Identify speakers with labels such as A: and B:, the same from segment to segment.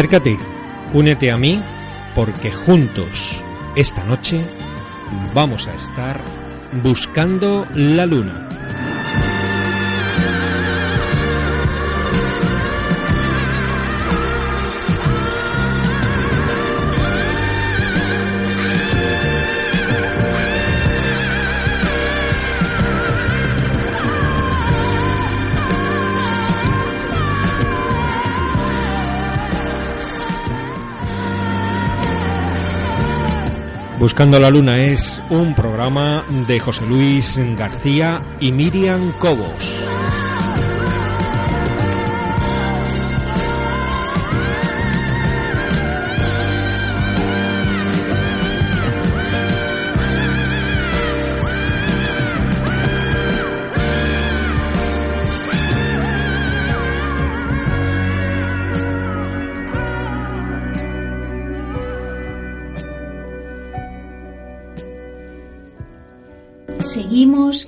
A: Acércate, únete a mí, porque juntos, esta noche, vamos a estar buscando la luna. Buscando la Luna es un programa de José Luis García y Miriam Cobos.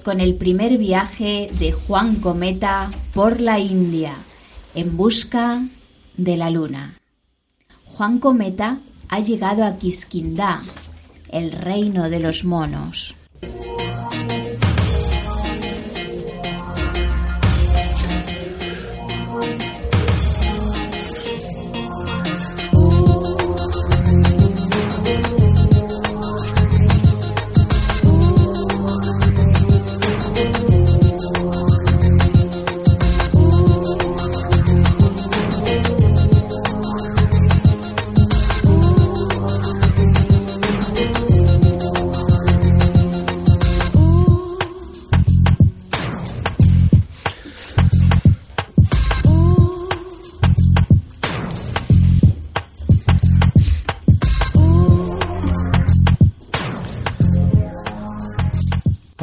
B: Con el primer viaje de Juan Cometa por la India en busca de la luna. Juan Cometa ha llegado a Quisquindá, el reino de los monos.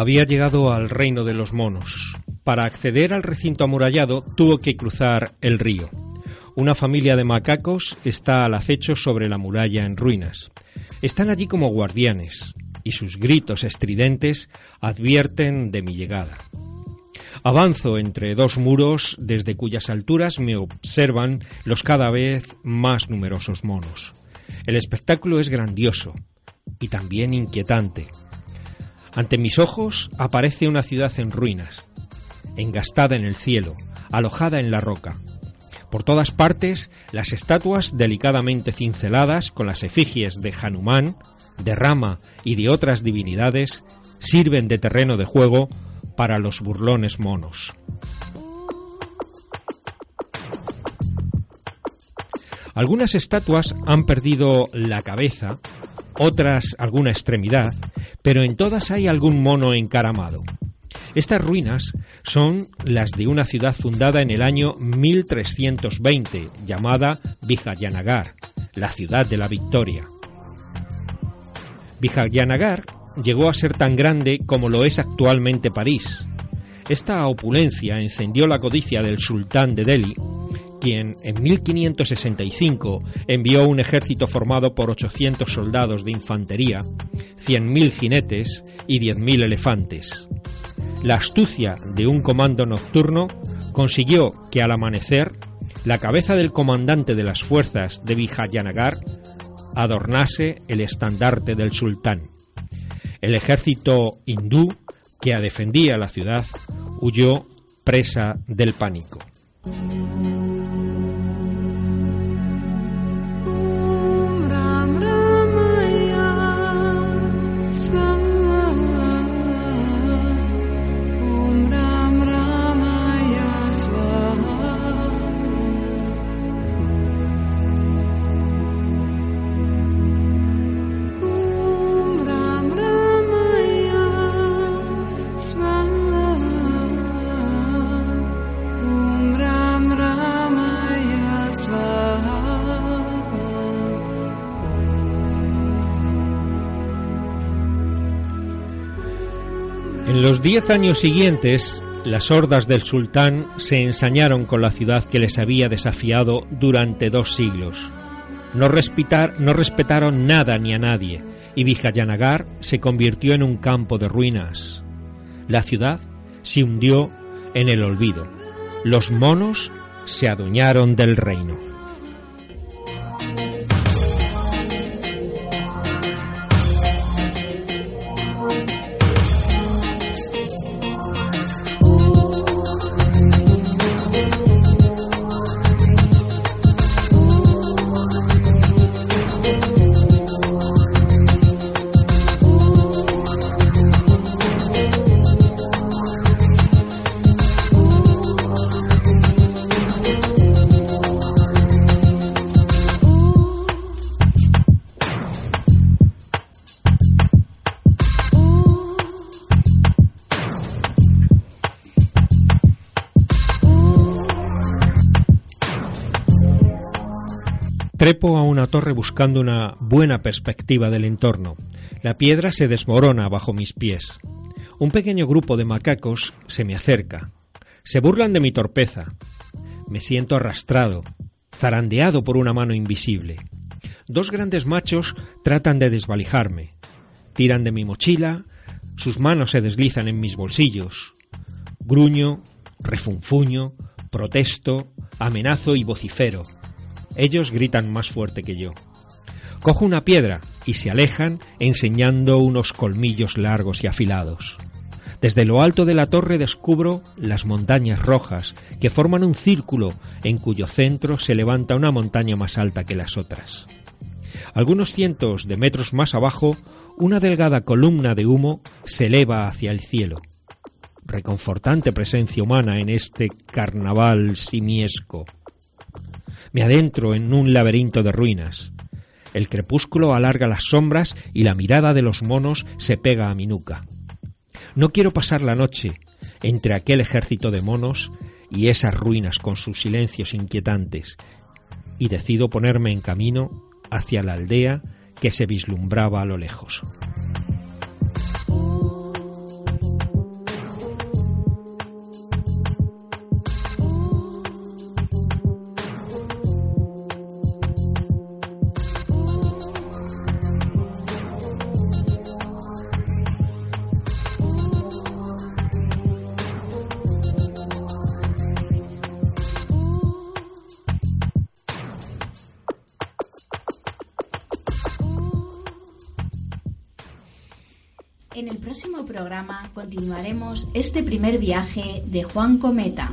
B: Había llegado al reino de los monos. Para acceder al recinto amurallado tuvo que cruzar el río. Una familia de macacos está al acecho sobre la muralla en ruinas. Están allí como guardianes, y sus gritos estridentes advierten de mi llegada. Avanzo entre dos muros desde cuyas alturas me observan los cada vez más numerosos monos. El espectáculo es grandioso y también inquietante. Ante mis ojos aparece una ciudad en ruinas, engastada en el cielo, alojada en la roca. Por todas partes, las estatuas delicadamente cinceladas con las efigies de Hanuman, de Rama y de otras divinidades sirven de terreno de juego para los burlones monos. Algunas estatuas han perdido la cabeza, otras alguna extremidad, pero en todas hay algún mono encaramado. Estas ruinas son las de una ciudad fundada en el año 1320, llamada Vijayanagar, la ciudad de la victoria. Vijayanagar llegó a ser tan grande como lo es actualmente París. Esta opulencia encendió la codicia del sultán de Delhi, quien en 1565 envió un ejército formado por 800 soldados de infantería, 100.000 jinetes y 10.000 elefantes. La astucia de un comando nocturno consiguió que al amanecer la cabeza del comandante de las fuerzas de Vijayanagar adornase el estandarte del sultán. El ejército hindú que defendía la ciudad huyó presa del pánico. Los diez años siguientes, las hordas del sultán se ensañaron con la ciudad que les había desafiado durante dos siglos. No, no respetaron nada ni a nadie, y Vijayanagar se convirtió en un campo de ruinas. La ciudad se hundió en el olvido. Los monos se adueñaron del reino. Torre buscando una buena perspectiva del entorno. La piedra se desmorona bajo mis pies. Un pequeño grupo de macacos se me acerca. Se burlan de mi torpeza. Me siento arrastrado, zarandeado por una mano invisible. Dos grandes machos tratan de desvalijarme. Tiran de mi mochila, sus manos se deslizan en mis bolsillos. Gruño, refunfuño, protesto, amenazo y vocifero. Ellos gritan más fuerte que yo. Cojo una piedra y se alejan enseñando unos colmillos largos y afilados. Desde lo alto de la torre descubro las montañas rojas que forman un círculo en cuyo centro se levanta una montaña más alta que las otras. Algunos cientos de metros más abajo, una delgada columna de humo se eleva hacia el cielo. Reconfortante presencia humana en este carnaval simiesco. Me adentro en un laberinto de ruinas. El crepúsculo alarga las sombras y la mirada de los monos se pega a mi nuca. No quiero pasar la noche entre aquel ejército de monos y esas ruinas con sus silencios inquietantes, y decido ponerme en camino hacia la aldea que se vislumbraba a lo lejos.
C: Continuaremos este primer viaje de Juan Cometa.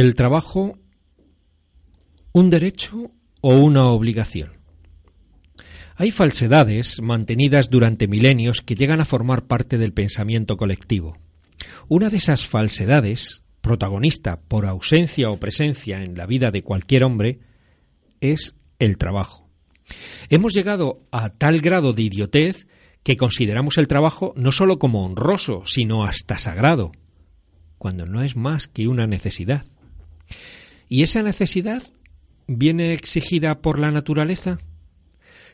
B: ¿El trabajo un derecho o una obligación? Hay falsedades mantenidas durante milenios que llegan a formar parte del pensamiento colectivo. Una de esas falsedades, protagonista por ausencia o presencia en la vida de cualquier hombre, es el trabajo. Hemos llegado a tal grado de idiotez que consideramos el trabajo no sólo como honroso, sino hasta sagrado, cuando no es más que una necesidad. ¿Y esa necesidad viene exigida por la naturaleza?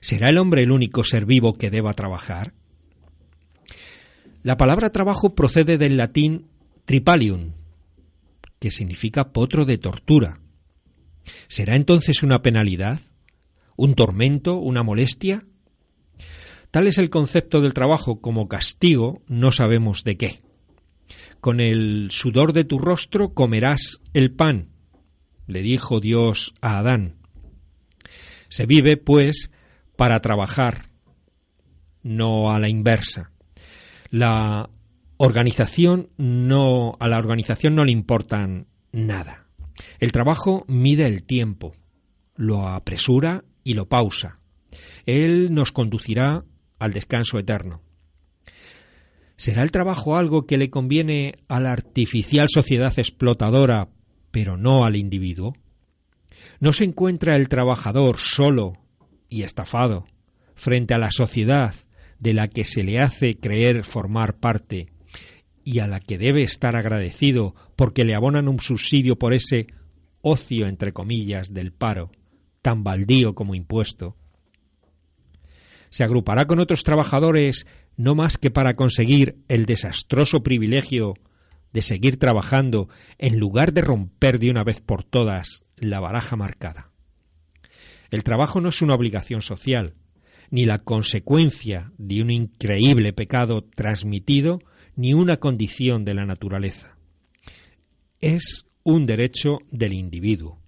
B: ¿Será el hombre el único ser vivo que deba trabajar? La palabra trabajo procede del latín tripalium, que significa potro de tortura. ¿Será entonces una penalidad? ¿Un tormento? ¿Una molestia? Tal es el concepto del trabajo como castigo, no sabemos de qué. Con el sudor de tu rostro comerás el pan, le dijo Dios a Adán. Se vive, pues, para trabajar, no a la inversa. La organización no a la organización no le importan nada. El trabajo mide el tiempo, lo apresura y lo pausa. Él nos conducirá al descanso eterno. ¿Será el trabajo algo que le conviene a la artificial sociedad explotadora, pero no al individuo? ¿No se encuentra el trabajador solo y estafado frente a la sociedad de la que se le hace creer formar parte y a la que debe estar agradecido porque le abonan un subsidio por ese ocio, entre comillas, del paro, tan baldío como impuesto? Se agrupará con otros trabajadores no más que para conseguir el desastroso privilegio de seguir trabajando en lugar de romper de una vez por todas la baraja marcada. El trabajo no es una obligación social, ni la consecuencia de un increíble pecado transmitido, ni una condición de la naturaleza. Es un derecho del individuo.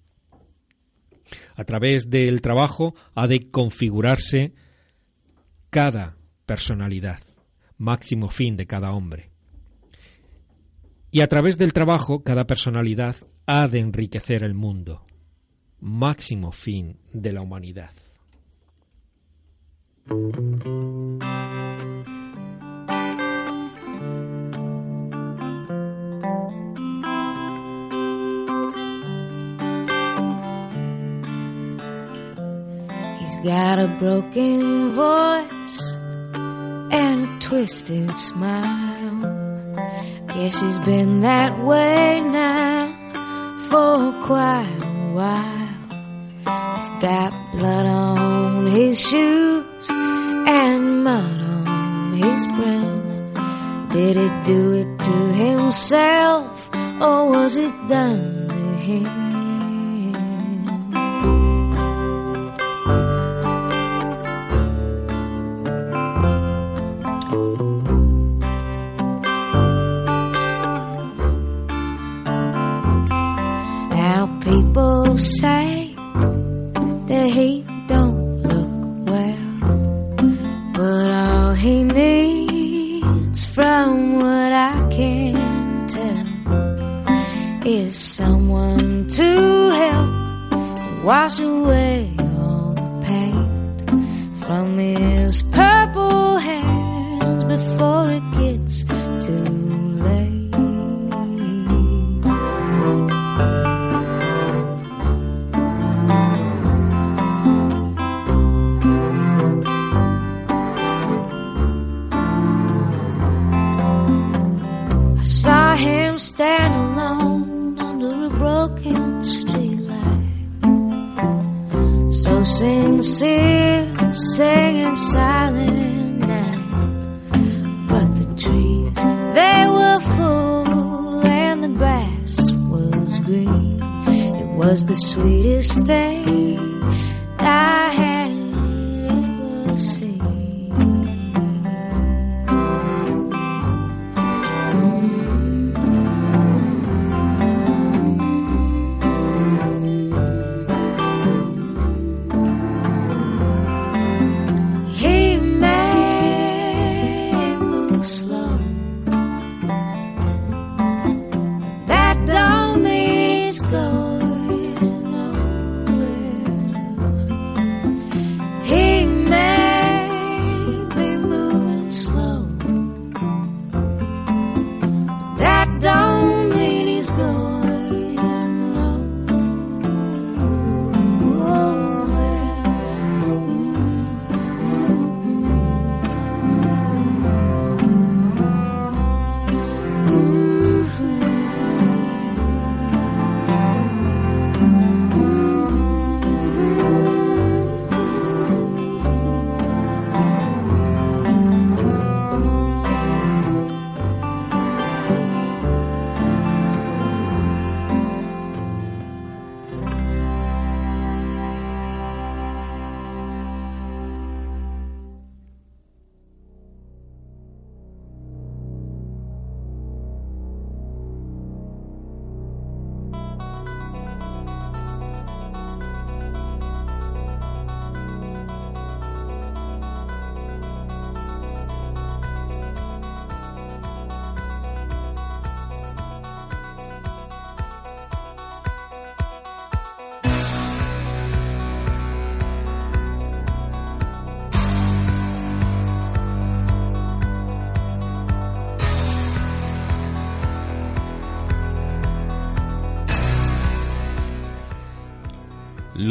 B: A través del trabajo ha de configurarse cada personalidad, máximo fin de cada hombre. Y a través del trabajo, cada personalidad ha de enriquecer el mundo, máximo fin de la humanidad.
D: He's got a broken voice and a twisted smile. Guess he's been that way now for quite a while. He's got blood on his shoes and mud on his brow. Did he do it to himself or was it done to him? Now people say that he don't look well, but all he needs, from what I can tell, is someone to help wash away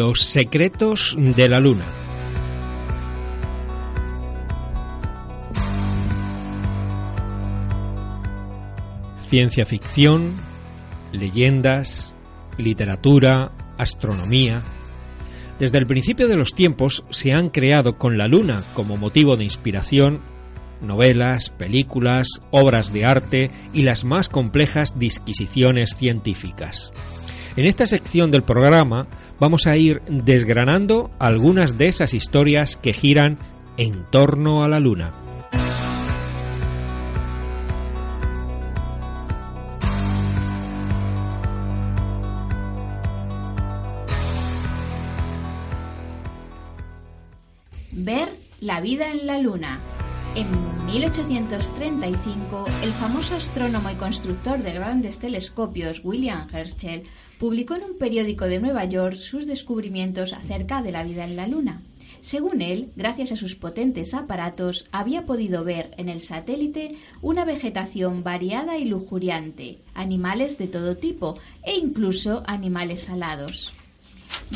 B: Los secretos de la luna. Ciencia ficción, leyendas, literatura, astronomía. Desde el principio de los tiempos se han creado con la luna como motivo de inspiración novelas, películas, obras de arte y las más complejas disquisiciones científicas. En esta sección del programa vamos a ir desgranando algunas de esas historias que giran en torno a la Luna.
C: Ver la vida en la Luna. En 1835, el famoso astrónomo y constructor de grandes telescopios William Herschel publicó en un periódico de Nueva York sus descubrimientos acerca de la vida en la Luna. Según él, gracias a sus potentes aparatos, había podido ver en el satélite una vegetación variada y lujuriante, animales de todo tipo e incluso animales alados.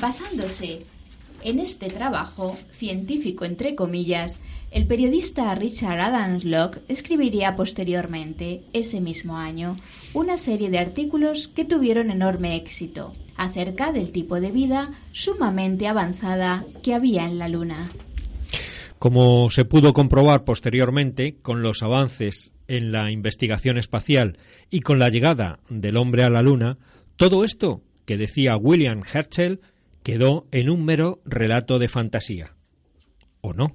C: Basándose en este trabajo, científico entre comillas, el periodista Richard Adams Locke escribiría posteriormente, ese mismo año, una serie de artículos que tuvieron enorme éxito acerca del tipo de vida sumamente avanzada que había en la Luna.
B: Como se pudo comprobar posteriormente con los avances en la investigación espacial y con la llegada del hombre a la Luna, todo esto que decía William Herschel quedó en un mero relato de fantasía. ¿O no?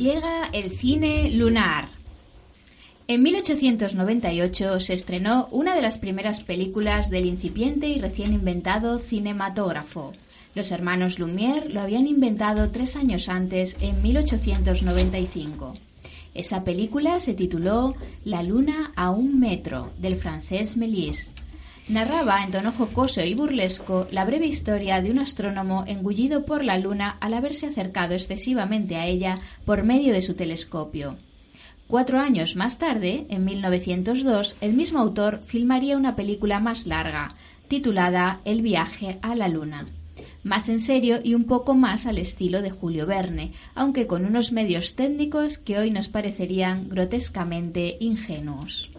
E: Llega el cine lunar. En 1898 se estrenó una de las primeras películas del incipiente y recién inventado cinematógrafo. Los hermanos Lumière lo habían inventado tres años antes, en 1895. Esa película se tituló La luna a un metro, del francés Méliès. Narraba en tono jocoso y burlesco la breve historia de un astrónomo engullido por la luna al haberse acercado excesivamente a ella por medio de su telescopio. Cuatro años más tarde, en 1902, el mismo autor filmaría una película más larga, titulada El viaje a la luna. Más en serio y un poco más al estilo de Julio Verne, aunque con unos medios técnicos que hoy nos parecerían grotescamente ingenuos.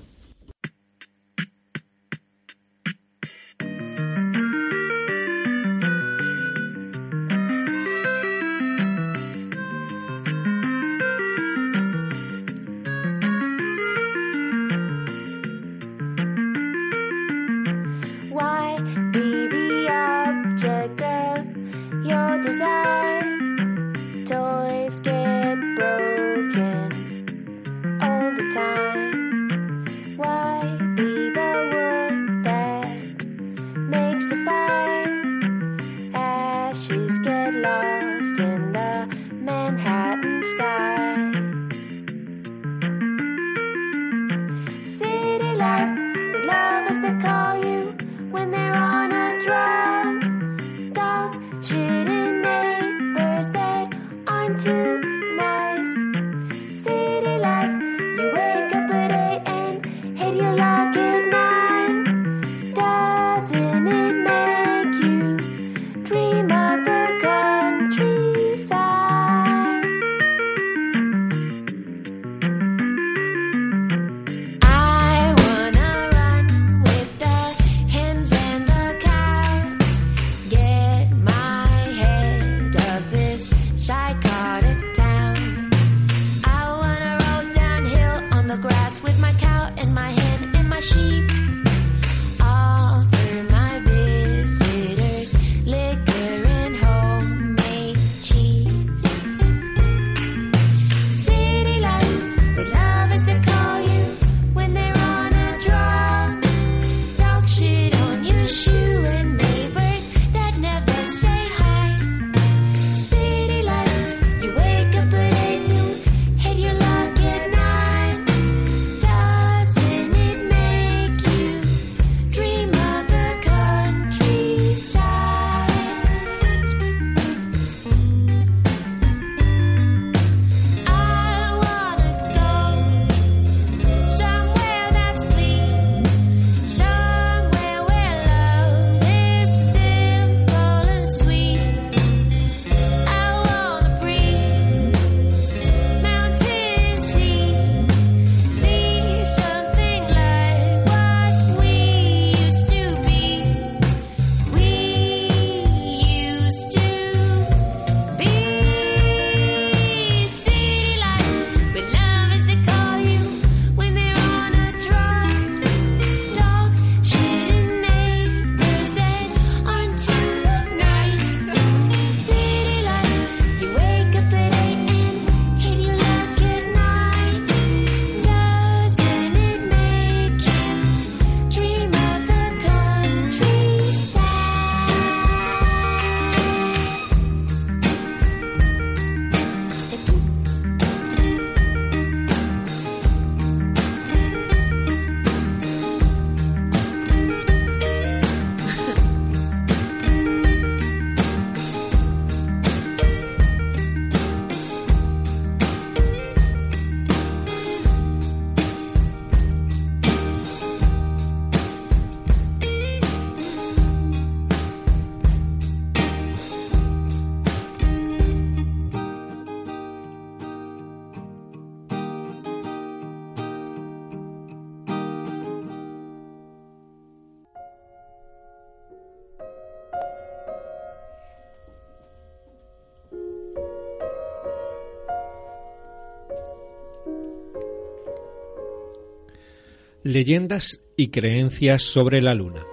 B: Leyendas y creencias sobre la luna.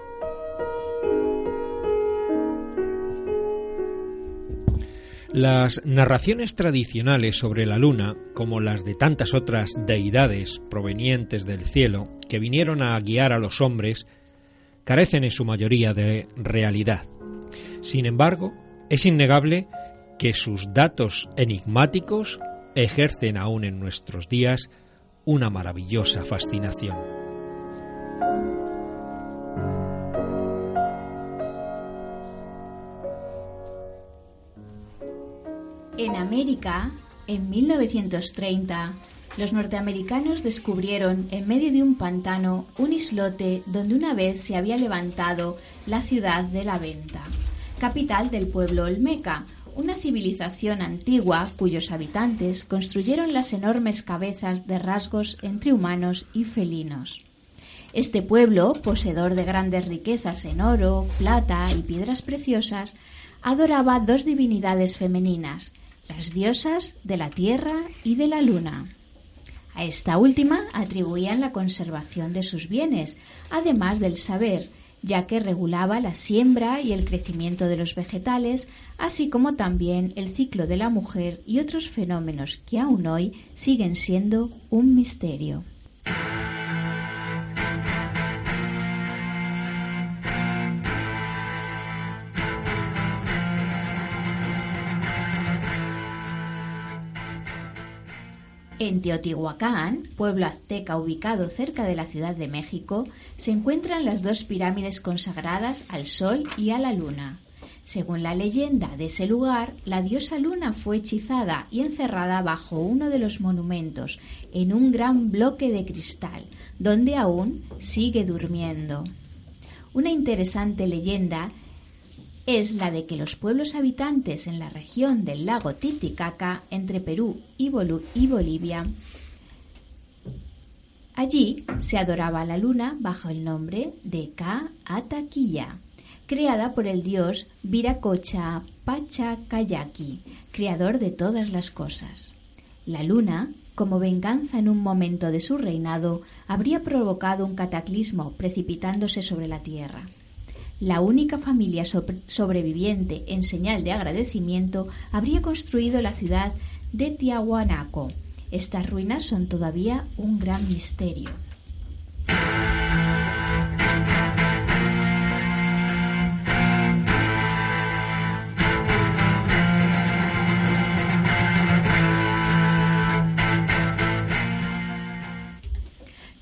B: Las narraciones tradicionales sobre la luna, como las de tantas otras deidades provenientes del cielo que vinieron a guiar a los hombres, carecen en su mayoría de realidad. Sin embargo, es innegable que sus datos enigmáticos ejercen aún en nuestros días una maravillosa fascinación.
C: América, en 1930, los norteamericanos descubrieron en medio de un pantano un islote donde una vez se había levantado la ciudad de la Venta, capital del pueblo Olmeca, una civilización antigua cuyos habitantes construyeron las enormes cabezas de rasgos entre humanos y felinos. Este pueblo, poseedor de grandes riquezas en oro, plata y piedras preciosas, adoraba dos divinidades femeninas, las diosas de la tierra y de la luna. A esta última atribuían la conservación de sus bienes, además del saber, ya que regulaba la siembra y el crecimiento de los vegetales, así como también el ciclo de la mujer y otros fenómenos que aún hoy siguen siendo un misterio. En Teotihuacán, pueblo azteca ubicado cerca de la Ciudad de México, se encuentran las dos pirámides consagradas al Sol y a la Luna. Según la leyenda de ese lugar, la diosa Luna fue hechizada y encerrada bajo uno de los monumentos, en un gran bloque de cristal, donde aún sigue durmiendo. Una interesante leyenda es la de que los pueblos habitantes en la región del lago Titicaca, entre Perú y, Bolivia, allí se adoraba la luna bajo el nombre de Ka Ataquilla, creada por el dios Viracocha Pachacayaki, creador de todas las cosas. La luna, como venganza en un momento de su reinado, habría provocado un cataclismo precipitándose sobre la tierra la única familia sobreviviente en señal de agradecimiento habría construido la ciudad de Tiahuanaco. Estas ruinas son todavía un gran misterio.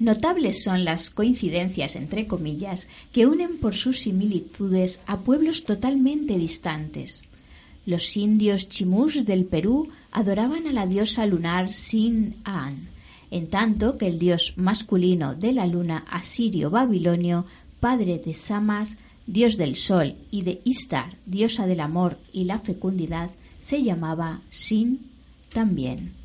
C: Notables son las coincidencias, entre comillas, que unen por sus similitudes a pueblos totalmente distantes. Los indios chimús del Perú adoraban a la diosa lunar Sin-An, en tanto que el dios masculino de la luna asirio-babilonio, padre de Samas, dios del sol, y de Istar, diosa del amor y la fecundidad, se llamaba Sin también.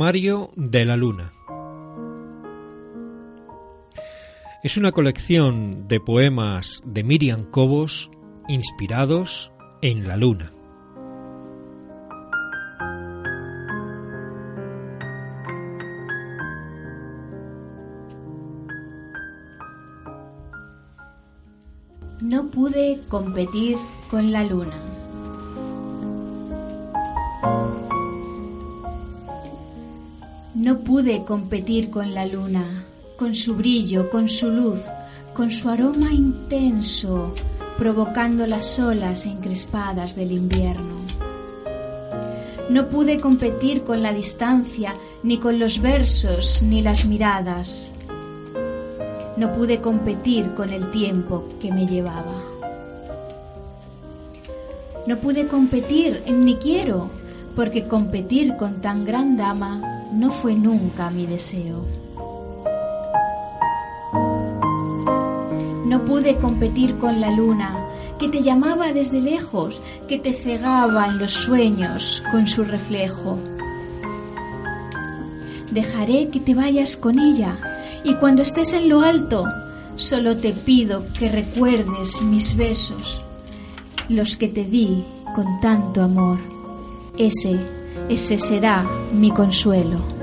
B: Poemario de la Luna. Es una colección de poemas de Miriam Cobos inspirados en la Luna.
C: No pude competir con la luna. No pude competir con la luna, con su brillo, con su luz, con su aroma intenso, provocando las olas encrespadas del invierno. No pude competir con la distancia, ni con los versos, ni las miradas. No pude competir con el tiempo que me llevaba. No pude competir, ni quiero, porque competir con tan gran dama no fue nunca mi deseo. No pude competir con la luna, que te llamaba desde lejos, que te cegaba en los sueños con su reflejo. Dejaré que te vayas con ella y cuando estés en lo alto, solo te pido que recuerdes mis besos, los que te di con tanto amor. Ese ese será mi consuelo.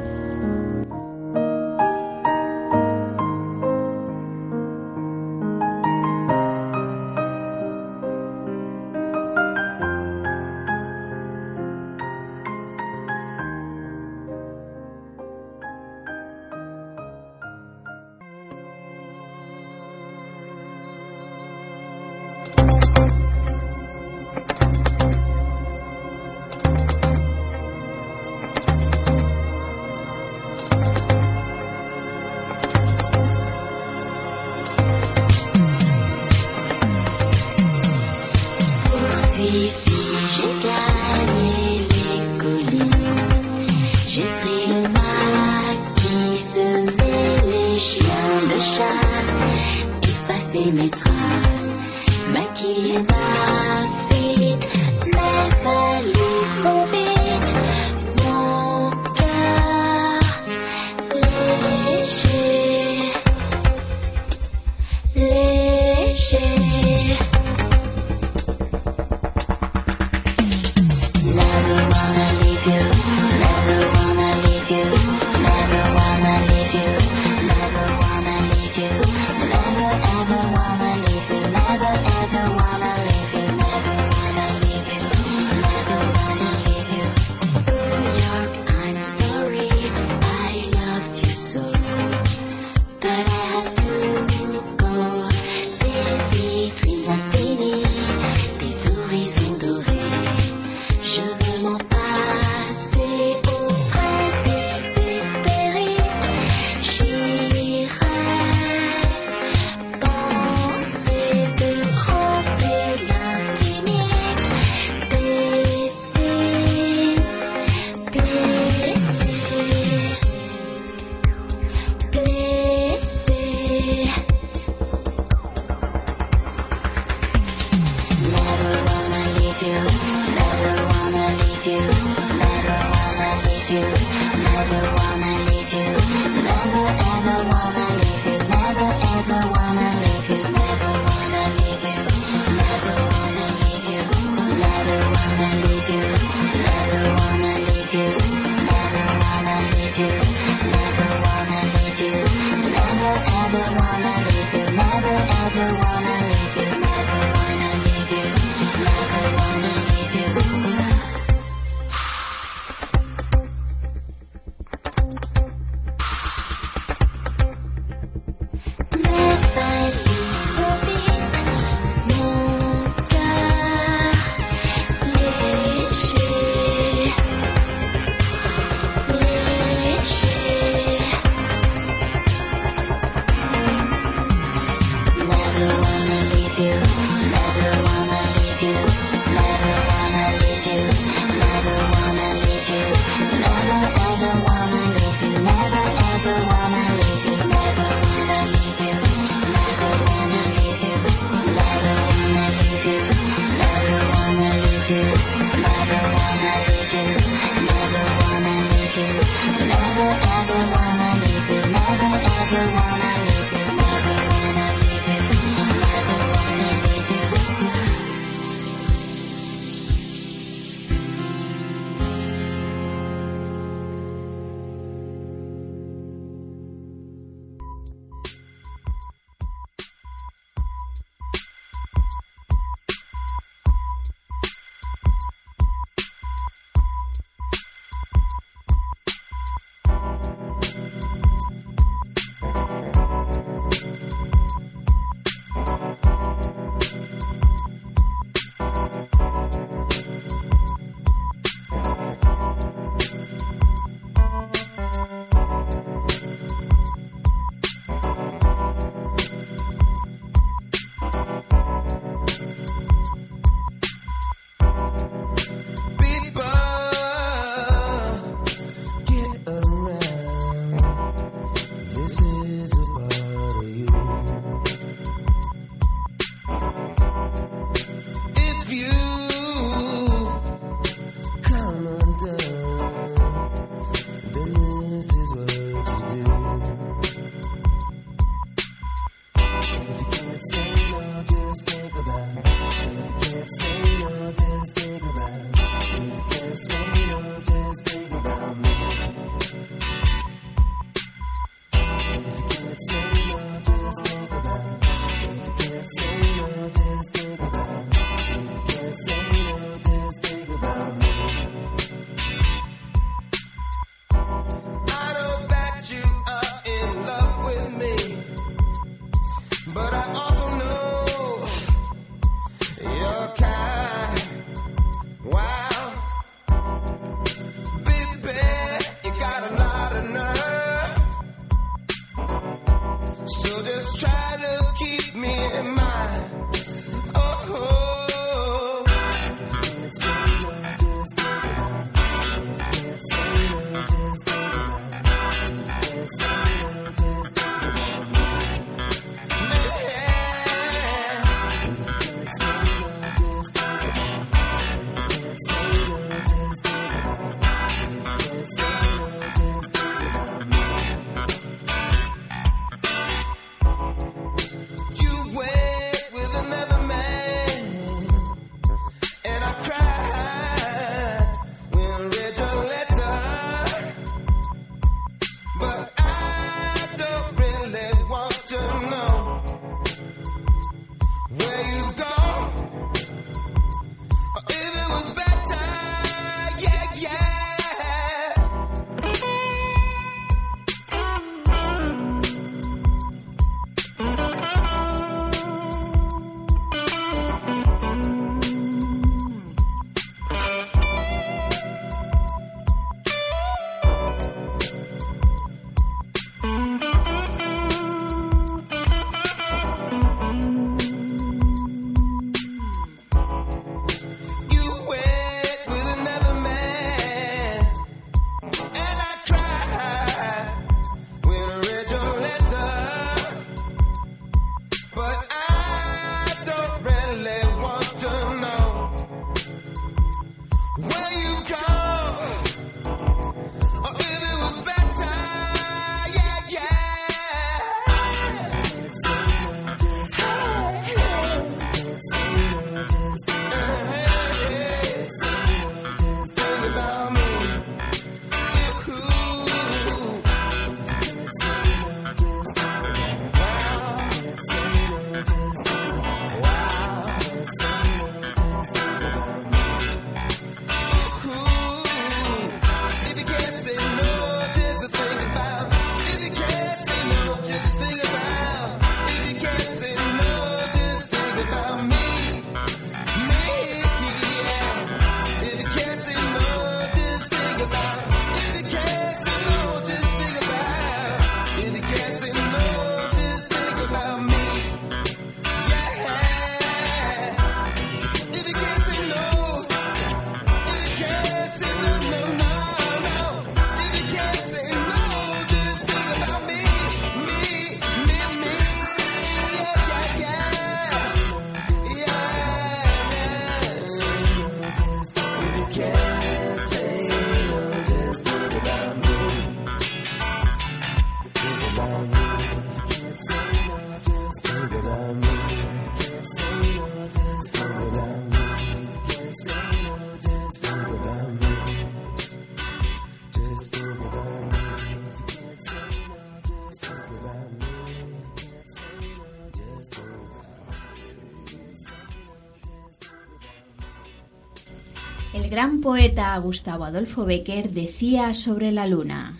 C: Poeta Gustavo Adolfo Becker decía sobre la luna,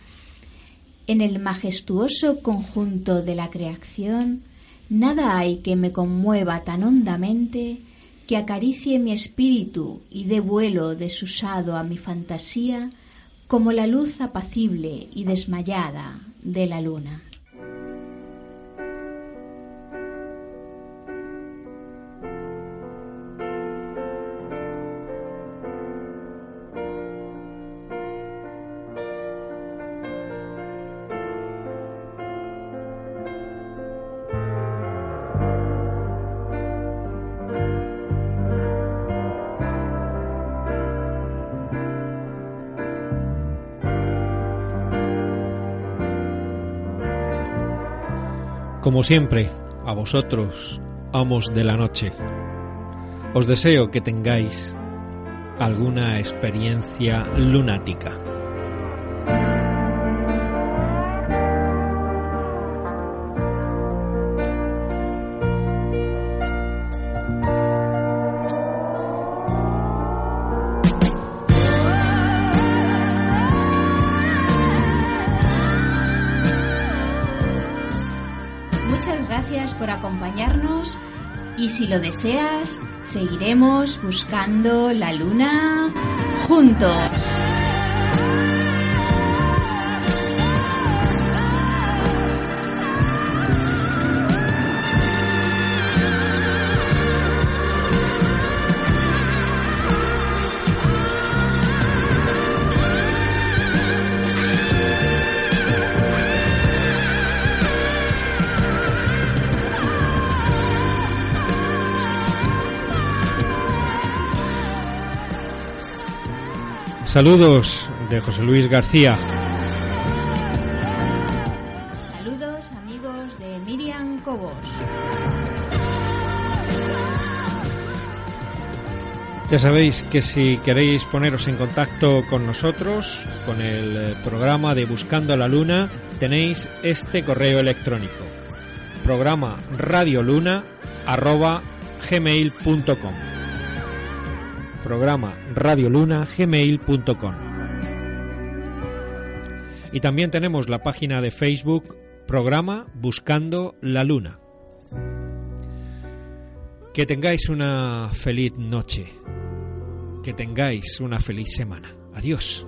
C: en el majestuoso conjunto de la creación, nada hay que me conmueva tan hondamente que acaricie mi espíritu y dé vuelo desusado a mi fantasía como la luz apacible y desmayada de la luna.
B: Como siempre, a vosotros, amos de la noche, os deseo que tengáis alguna experiencia lunática.
C: Si lo deseas, seguiremos buscando la luna juntos.
B: Saludos de José Luis García.
C: Saludos amigos de Miriam Cobos.
B: Ya sabéis que si queréis poneros en contacto con nosotros, con el eh, programa de Buscando la Luna, tenéis este correo electrónico. Programa radioluna arroba gmail.com programa radioluna.gmail.com. Y también tenemos la página de Facebook Programa Buscando la Luna. Que tengáis una feliz noche. Que tengáis una feliz semana. Adiós.